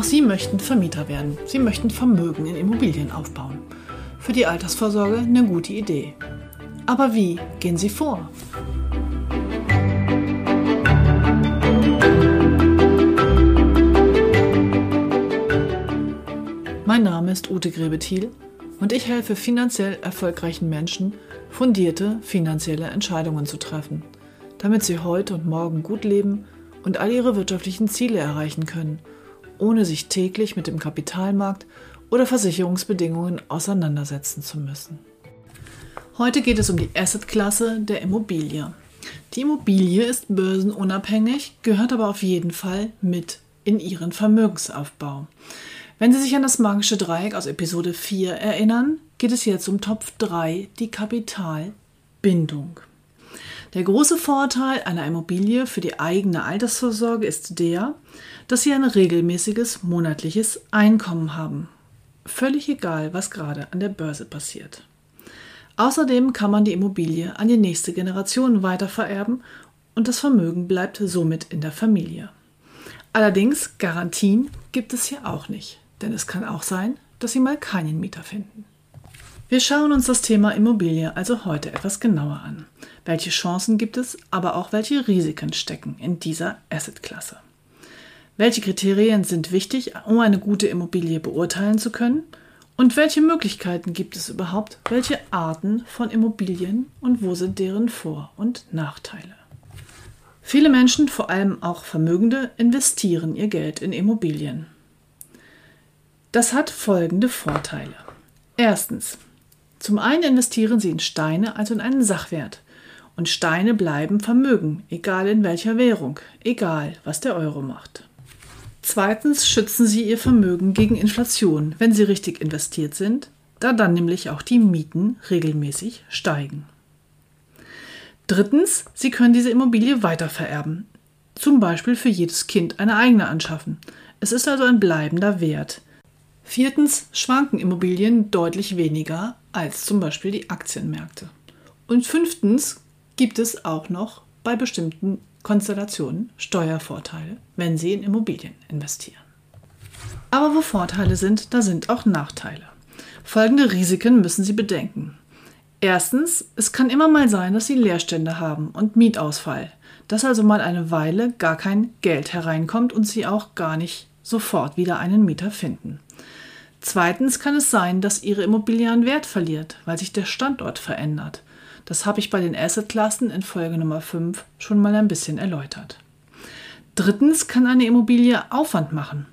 Auch Sie möchten Vermieter werden. Sie möchten Vermögen in Immobilien aufbauen. Für die Altersvorsorge eine gute Idee. Aber wie gehen Sie vor? Mein Name ist Ute Grebethiel und ich helfe finanziell erfolgreichen Menschen, fundierte finanzielle Entscheidungen zu treffen, damit sie heute und morgen gut leben und all ihre wirtschaftlichen Ziele erreichen können, ohne sich täglich mit dem Kapitalmarkt oder Versicherungsbedingungen auseinandersetzen zu müssen. Heute geht es um die Assetklasse der Immobilie. Die Immobilie ist börsenunabhängig, gehört aber auf jeden Fall mit in ihren Vermögensaufbau. Wenn Sie sich an das magische Dreieck aus Episode 4 erinnern, geht es jetzt um Topf 3, die Kapitalbindung. Der große Vorteil einer Immobilie für die eigene Altersvorsorge ist der, dass Sie ein regelmäßiges monatliches Einkommen haben. Völlig egal, was gerade an der Börse passiert. Außerdem kann man die Immobilie an die nächste Generation weitervererben und das Vermögen bleibt somit in der Familie. Allerdings Garantien gibt es hier auch nicht denn es kann auch sein, dass Sie mal keinen Mieter finden. Wir schauen uns das Thema Immobilie also heute etwas genauer an. Welche Chancen gibt es, aber auch welche Risiken stecken in dieser Assetklasse? Welche Kriterien sind wichtig, um eine gute Immobilie beurteilen zu können? Und welche Möglichkeiten gibt es überhaupt? Welche Arten von Immobilien und wo sind deren Vor- und Nachteile? Viele Menschen, vor allem auch Vermögende, investieren ihr Geld in Immobilien. Das hat folgende Vorteile. Erstens. Zum einen investieren Sie in Steine, also in einen Sachwert. Und Steine bleiben Vermögen, egal in welcher Währung, egal was der Euro macht. Zweitens schützen Sie Ihr Vermögen gegen Inflation, wenn Sie richtig investiert sind, da dann nämlich auch die Mieten regelmäßig steigen. Drittens, Sie können diese Immobilie weitervererben, zum Beispiel für jedes Kind eine eigene anschaffen. Es ist also ein bleibender Wert. Viertens schwanken Immobilien deutlich weniger als zum Beispiel die Aktienmärkte. Und fünftens gibt es auch noch bei bestimmten Konstellationen Steuervorteile, wenn Sie in Immobilien investieren. Aber wo Vorteile sind, da sind auch Nachteile. Folgende Risiken müssen Sie bedenken. Erstens, es kann immer mal sein, dass Sie Leerstände haben und Mietausfall, dass also mal eine Weile gar kein Geld hereinkommt und Sie auch gar nicht sofort wieder einen Mieter finden. Zweitens kann es sein, dass Ihre Immobilie an Wert verliert, weil sich der Standort verändert. Das habe ich bei den Assetklassen in Folge Nummer 5 schon mal ein bisschen erläutert. Drittens kann eine Immobilie Aufwand machen.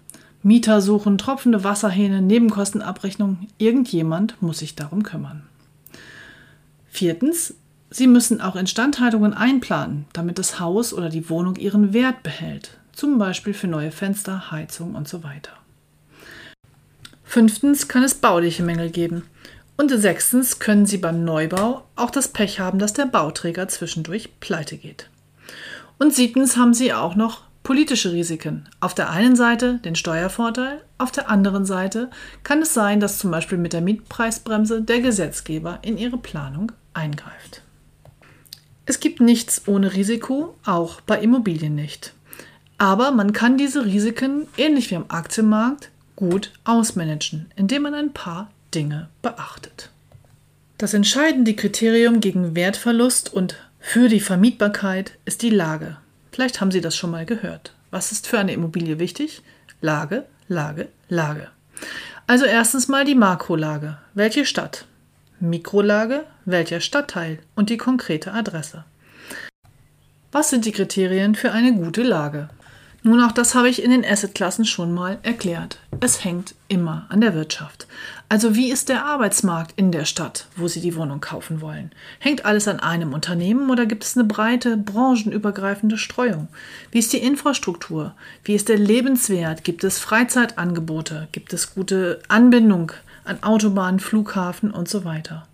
Mieter suchen, tropfende Wasserhähne, Nebenkostenabrechnung. Irgendjemand muss sich darum kümmern. Viertens, Sie müssen auch Instandhaltungen einplanen, damit das Haus oder die Wohnung ihren Wert behält. Zum Beispiel für neue Fenster, Heizung und so weiter. Fünftens kann es bauliche Mängel geben. Und sechstens können Sie beim Neubau auch das Pech haben, dass der Bauträger zwischendurch pleite geht. Und siebtens haben Sie auch noch politische Risiken. Auf der einen Seite den Steuervorteil, auf der anderen Seite kann es sein, dass zum Beispiel mit der Mietpreisbremse der Gesetzgeber in Ihre Planung eingreift. Es gibt nichts ohne Risiko, auch bei Immobilien nicht. Aber man kann diese Risiken, ähnlich wie am Aktienmarkt, gut ausmanagen, indem man ein paar Dinge beachtet. Das entscheidende Kriterium gegen Wertverlust und für die Vermietbarkeit ist die Lage. Vielleicht haben Sie das schon mal gehört. Was ist für eine Immobilie wichtig? Lage, Lage, Lage. Also erstens mal die Makrolage. Welche Stadt? Mikrolage, welcher Stadtteil und die konkrete Adresse. Was sind die Kriterien für eine gute Lage? Nun, auch das habe ich in den Assetklassen schon mal erklärt. Es hängt immer an der Wirtschaft. Also wie ist der Arbeitsmarkt in der Stadt, wo Sie die Wohnung kaufen wollen? Hängt alles an einem Unternehmen oder gibt es eine breite, branchenübergreifende Streuung? Wie ist die Infrastruktur? Wie ist der Lebenswert? Gibt es Freizeitangebote? Gibt es gute Anbindung an Autobahnen, Flughafen und so weiter?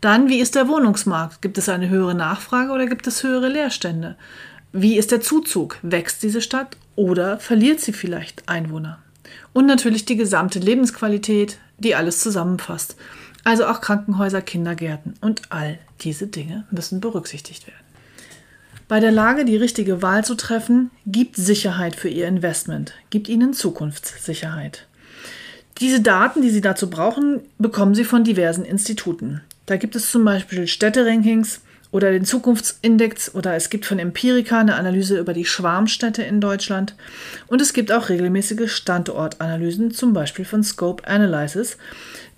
Dann, wie ist der Wohnungsmarkt? Gibt es eine höhere Nachfrage oder gibt es höhere Leerstände? Wie ist der Zuzug? Wächst diese Stadt oder verliert sie vielleicht Einwohner? Und natürlich die gesamte Lebensqualität, die alles zusammenfasst. Also auch Krankenhäuser, Kindergärten und all diese Dinge müssen berücksichtigt werden. Bei der Lage, die richtige Wahl zu treffen, gibt Sicherheit für Ihr Investment, gibt Ihnen Zukunftssicherheit. Diese Daten, die Sie dazu brauchen, bekommen Sie von diversen Instituten. Da gibt es zum Beispiel Städterankings oder den Zukunftsindex oder es gibt von Empirica eine Analyse über die Schwarmstädte in Deutschland und es gibt auch regelmäßige Standortanalysen, zum Beispiel von Scope Analysis,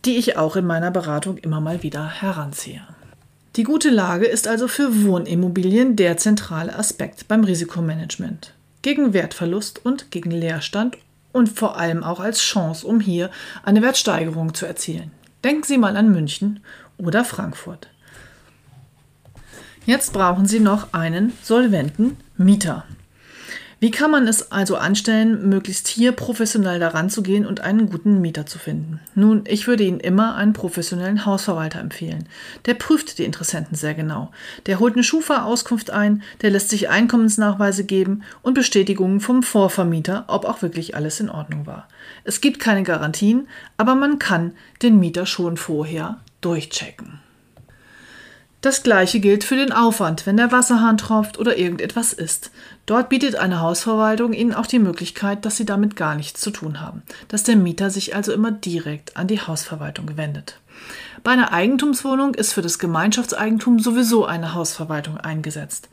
die ich auch in meiner Beratung immer mal wieder heranziehe. Die gute Lage ist also für Wohnimmobilien der zentrale Aspekt beim Risikomanagement. Gegen Wertverlust und gegen Leerstand und vor allem auch als Chance, um hier eine Wertsteigerung zu erzielen. Denken Sie mal an München oder Frankfurt. Jetzt brauchen Sie noch einen solventen Mieter. Wie kann man es also anstellen, möglichst hier professionell daran zu gehen und einen guten Mieter zu finden? Nun, ich würde Ihnen immer einen professionellen Hausverwalter empfehlen. Der prüft die Interessenten sehr genau. Der holt eine Schufa-Auskunft ein, der lässt sich Einkommensnachweise geben und Bestätigungen vom Vorvermieter, ob auch wirklich alles in Ordnung war. Es gibt keine Garantien, aber man kann den Mieter schon vorher durchchecken. Das gleiche gilt für den Aufwand, wenn der Wasserhahn tropft oder irgendetwas ist. Dort bietet eine Hausverwaltung Ihnen auch die Möglichkeit, dass Sie damit gar nichts zu tun haben, dass der Mieter sich also immer direkt an die Hausverwaltung wendet. Bei einer Eigentumswohnung ist für das Gemeinschaftseigentum sowieso eine Hausverwaltung eingesetzt.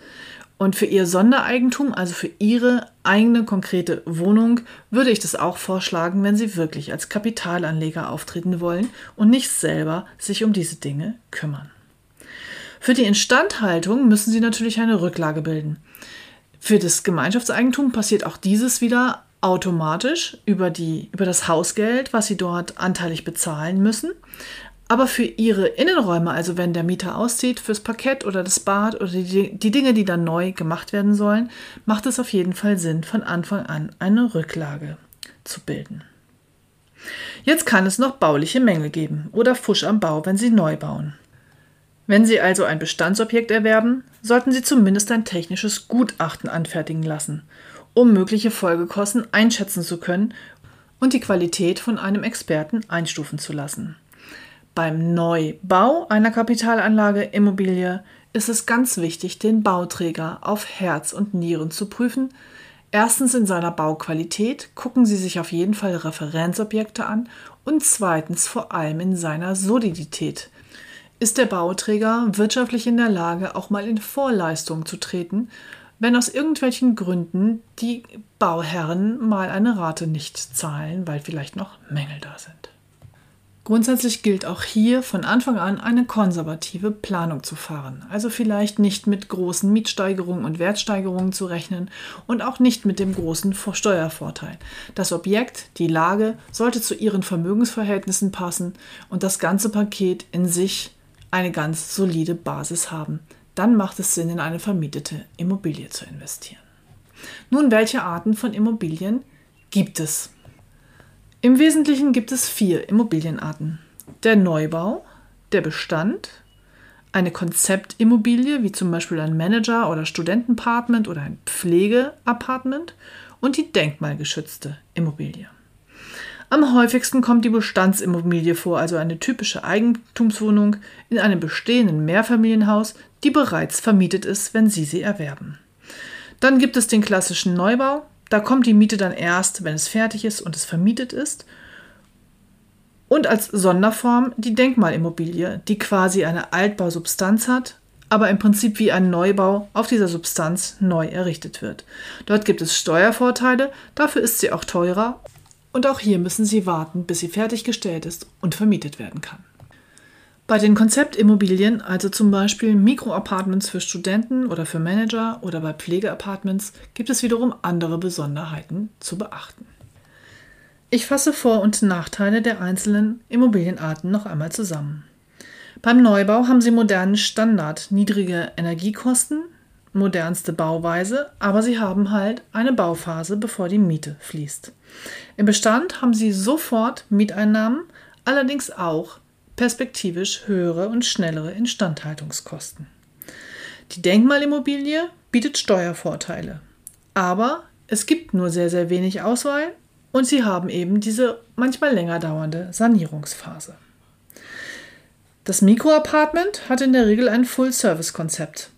Und für Ihr Sondereigentum, also für Ihre eigene konkrete Wohnung, würde ich das auch vorschlagen, wenn Sie wirklich als Kapitalanleger auftreten wollen und nicht selber sich um diese Dinge kümmern. Für die Instandhaltung müssen sie natürlich eine Rücklage bilden. Für das Gemeinschaftseigentum passiert auch dieses wieder automatisch über, die, über das Hausgeld, was sie dort anteilig bezahlen müssen. Aber für ihre Innenräume, also wenn der Mieter auszieht, fürs Parkett oder das Bad oder die, die Dinge, die dann neu gemacht werden sollen, macht es auf jeden Fall Sinn, von Anfang an eine Rücklage zu bilden. Jetzt kann es noch bauliche Mängel geben oder Fusch am Bau, wenn Sie neu bauen. Wenn Sie also ein Bestandsobjekt erwerben, sollten Sie zumindest ein technisches Gutachten anfertigen lassen, um mögliche Folgekosten einschätzen zu können und die Qualität von einem Experten einstufen zu lassen. Beim Neubau einer Kapitalanlage Immobilie ist es ganz wichtig, den Bauträger auf Herz und Nieren zu prüfen. Erstens in seiner Bauqualität gucken Sie sich auf jeden Fall Referenzobjekte an und zweitens vor allem in seiner Solidität ist der Bauträger wirtschaftlich in der Lage, auch mal in Vorleistung zu treten, wenn aus irgendwelchen Gründen die Bauherren mal eine Rate nicht zahlen, weil vielleicht noch Mängel da sind. Grundsätzlich gilt auch hier von Anfang an eine konservative Planung zu fahren, also vielleicht nicht mit großen Mietsteigerungen und Wertsteigerungen zu rechnen und auch nicht mit dem großen Steuervorteil. Das Objekt, die Lage sollte zu ihren Vermögensverhältnissen passen und das ganze Paket in sich eine ganz solide Basis haben. Dann macht es Sinn, in eine vermietete Immobilie zu investieren. Nun, welche Arten von Immobilien gibt es? Im Wesentlichen gibt es vier Immobilienarten. Der Neubau, der Bestand, eine Konzeptimmobilie, wie zum Beispiel ein Manager- oder Studentenpartment oder ein Pflegeapartment und die denkmalgeschützte Immobilie. Am häufigsten kommt die Bestandsimmobilie vor, also eine typische Eigentumswohnung in einem bestehenden Mehrfamilienhaus, die bereits vermietet ist, wenn Sie sie erwerben. Dann gibt es den klassischen Neubau. Da kommt die Miete dann erst, wenn es fertig ist und es vermietet ist. Und als Sonderform die Denkmalimmobilie, die quasi eine Altbausubstanz hat, aber im Prinzip wie ein Neubau auf dieser Substanz neu errichtet wird. Dort gibt es Steuervorteile, dafür ist sie auch teurer und auch hier müssen Sie warten, bis sie fertiggestellt ist und vermietet werden kann. Bei den Konzeptimmobilien, also zum Beispiel Mikroapartments für Studenten oder für Manager oder bei Pflegeapartments, gibt es wiederum andere Besonderheiten zu beachten. Ich fasse Vor- und Nachteile der einzelnen Immobilienarten noch einmal zusammen. Beim Neubau haben Sie modernen Standard, niedrige Energiekosten, modernste Bauweise, aber Sie haben halt eine Bauphase, bevor die Miete fließt. Im Bestand haben Sie sofort Mieteinnahmen, allerdings auch perspektivisch höhere und schnellere Instandhaltungskosten. Die Denkmalimmobilie bietet Steuervorteile, aber es gibt nur sehr, sehr wenig Auswahl und sie haben eben diese manchmal länger dauernde Sanierungsphase. Das Mikroapartment hat in der Regel ein Full-Service-Konzept.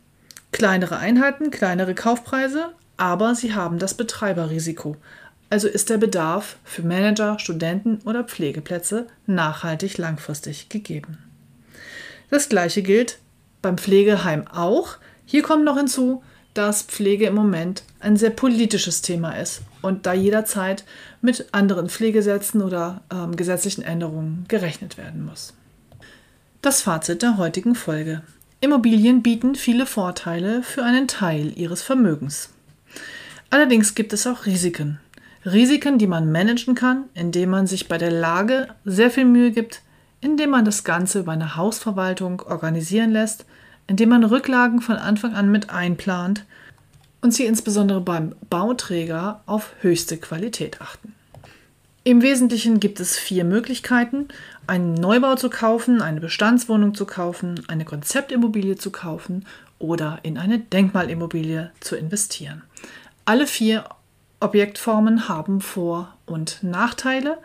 Kleinere Einheiten, kleinere Kaufpreise, aber sie haben das Betreiberrisiko. Also ist der Bedarf für Manager, Studenten oder Pflegeplätze nachhaltig langfristig gegeben. Das gleiche gilt beim Pflegeheim auch. Hier kommt noch hinzu, dass Pflege im Moment ein sehr politisches Thema ist und da jederzeit mit anderen Pflegesätzen oder ähm, gesetzlichen Änderungen gerechnet werden muss. Das Fazit der heutigen Folge. Immobilien bieten viele Vorteile für einen Teil ihres Vermögens. Allerdings gibt es auch Risiken. Risiken, die man managen kann, indem man sich bei der Lage sehr viel Mühe gibt, indem man das Ganze über eine Hausverwaltung organisieren lässt, indem man Rücklagen von Anfang an mit einplant und sie insbesondere beim Bauträger auf höchste Qualität achten. Im Wesentlichen gibt es vier Möglichkeiten, einen Neubau zu kaufen, eine Bestandswohnung zu kaufen, eine Konzeptimmobilie zu kaufen oder in eine Denkmalimmobilie zu investieren. Alle vier Objektformen haben Vor- und Nachteile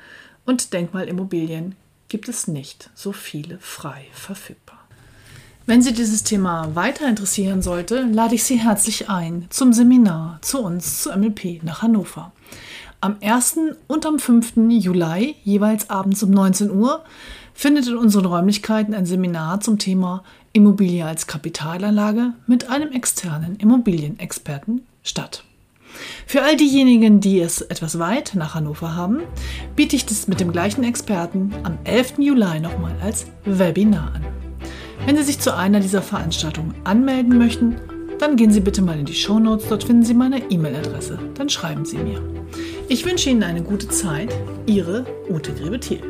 und Denkmalimmobilien gibt es nicht so viele frei verfügbar. Wenn Sie dieses Thema weiter interessieren sollte, lade ich Sie herzlich ein zum Seminar zu uns zu MLP nach Hannover. Am 1. und am 5. Juli, jeweils abends um 19 Uhr, findet in unseren Räumlichkeiten ein Seminar zum Thema Immobilie als Kapitalanlage mit einem externen Immobilienexperten statt. Für all diejenigen, die es etwas weit nach Hannover haben, biete ich das mit dem gleichen Experten am 11. Juli nochmal als Webinar an. Wenn Sie sich zu einer dieser Veranstaltungen anmelden möchten, dann gehen Sie bitte mal in die Show Notes, dort finden Sie meine E-Mail-Adresse. Dann schreiben Sie mir. Ich wünsche Ihnen eine gute Zeit. Ihre Ute Grebe-Thiel.